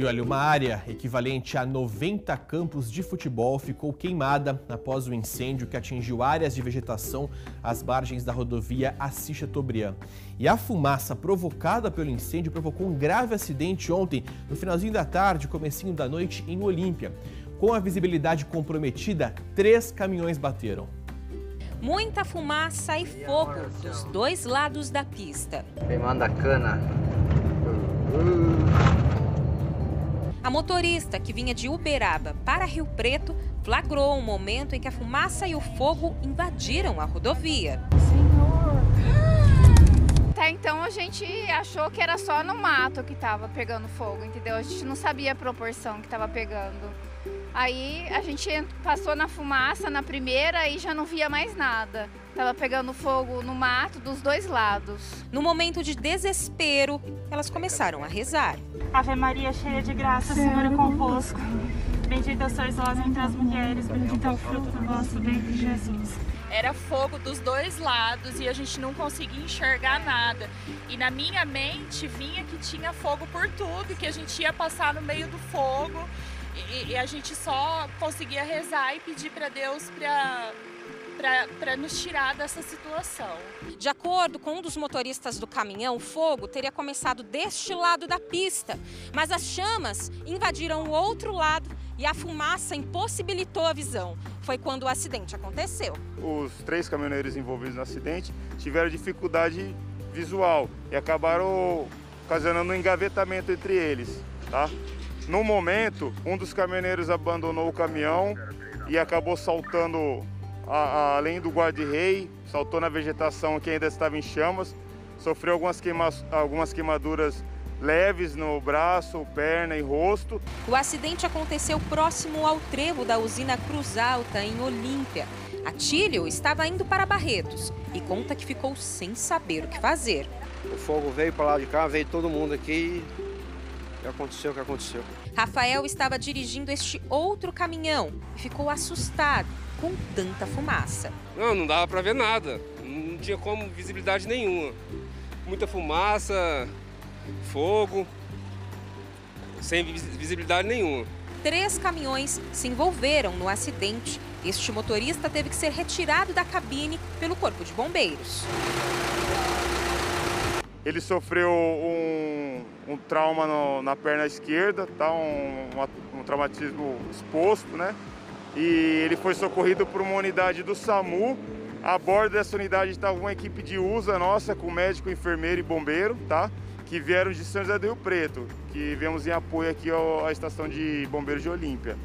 E olha, uma área equivalente a 90 campos de futebol ficou queimada após o incêndio que atingiu áreas de vegetação às margens da rodovia Assis Chateaubriand. E a fumaça provocada pelo incêndio provocou um grave acidente ontem, no finalzinho da tarde, comecinho da noite, em Olímpia. Com a visibilidade comprometida, três caminhões bateram. Muita fumaça e fogo dos dois lados da pista. Queimando a cana. A motorista que vinha de Uberaba para Rio Preto flagrou um momento em que a fumaça e o fogo invadiram a rodovia. Até então a gente achou que era só no mato que estava pegando fogo, entendeu? A gente não sabia a proporção que estava pegando. Aí a gente passou na fumaça na primeira e já não via mais nada. Tava pegando fogo no mato dos dois lados. No momento de desespero, elas começaram a rezar. Ave Maria, cheia de graça, o Senhor é convosco. Bendita sois vós entre as mulheres, bendito é o fruto do vosso ventre, Jesus. Era fogo dos dois lados e a gente não conseguia enxergar nada. E na minha mente vinha que tinha fogo por tudo, que a gente ia passar no meio do fogo e, e a gente só conseguia rezar e pedir para Deus para para nos tirar dessa situação. De acordo com um dos motoristas do caminhão, o fogo teria começado deste lado da pista, mas as chamas invadiram o outro lado e a fumaça impossibilitou a visão. Foi quando o acidente aconteceu. Os três caminhoneiros envolvidos no acidente tiveram dificuldade visual e acabaram ocasionando um engavetamento entre eles. Tá? No momento, um dos caminhoneiros abandonou o caminhão e acabou saltando a, a, além do guarda-rei, saltou na vegetação que ainda estava em chamas, sofreu algumas, queima, algumas queimaduras leves no braço, perna e rosto. O acidente aconteceu próximo ao trevo da usina Cruz Alta, em Olímpia. Atílio estava indo para Barretos e conta que ficou sem saber o que fazer. O fogo veio para lá de cá, veio todo mundo aqui aconteceu o que aconteceu. Rafael estava dirigindo este outro caminhão e ficou assustado com tanta fumaça. Não, não dava para ver nada. Não tinha como visibilidade nenhuma. Muita fumaça, fogo, sem visibilidade nenhuma. Três caminhões se envolveram no acidente. Este motorista teve que ser retirado da cabine pelo Corpo de Bombeiros. Ele sofreu um, um trauma no, na perna esquerda, tá? um, um, um traumatismo exposto, né? e ele foi socorrido por uma unidade do SAMU. A bordo dessa unidade estava uma equipe de USA nossa, com médico, enfermeiro e bombeiro, tá? Que vieram de São José do Rio Preto, que viemos em apoio aqui à estação de bombeiros de Olímpia.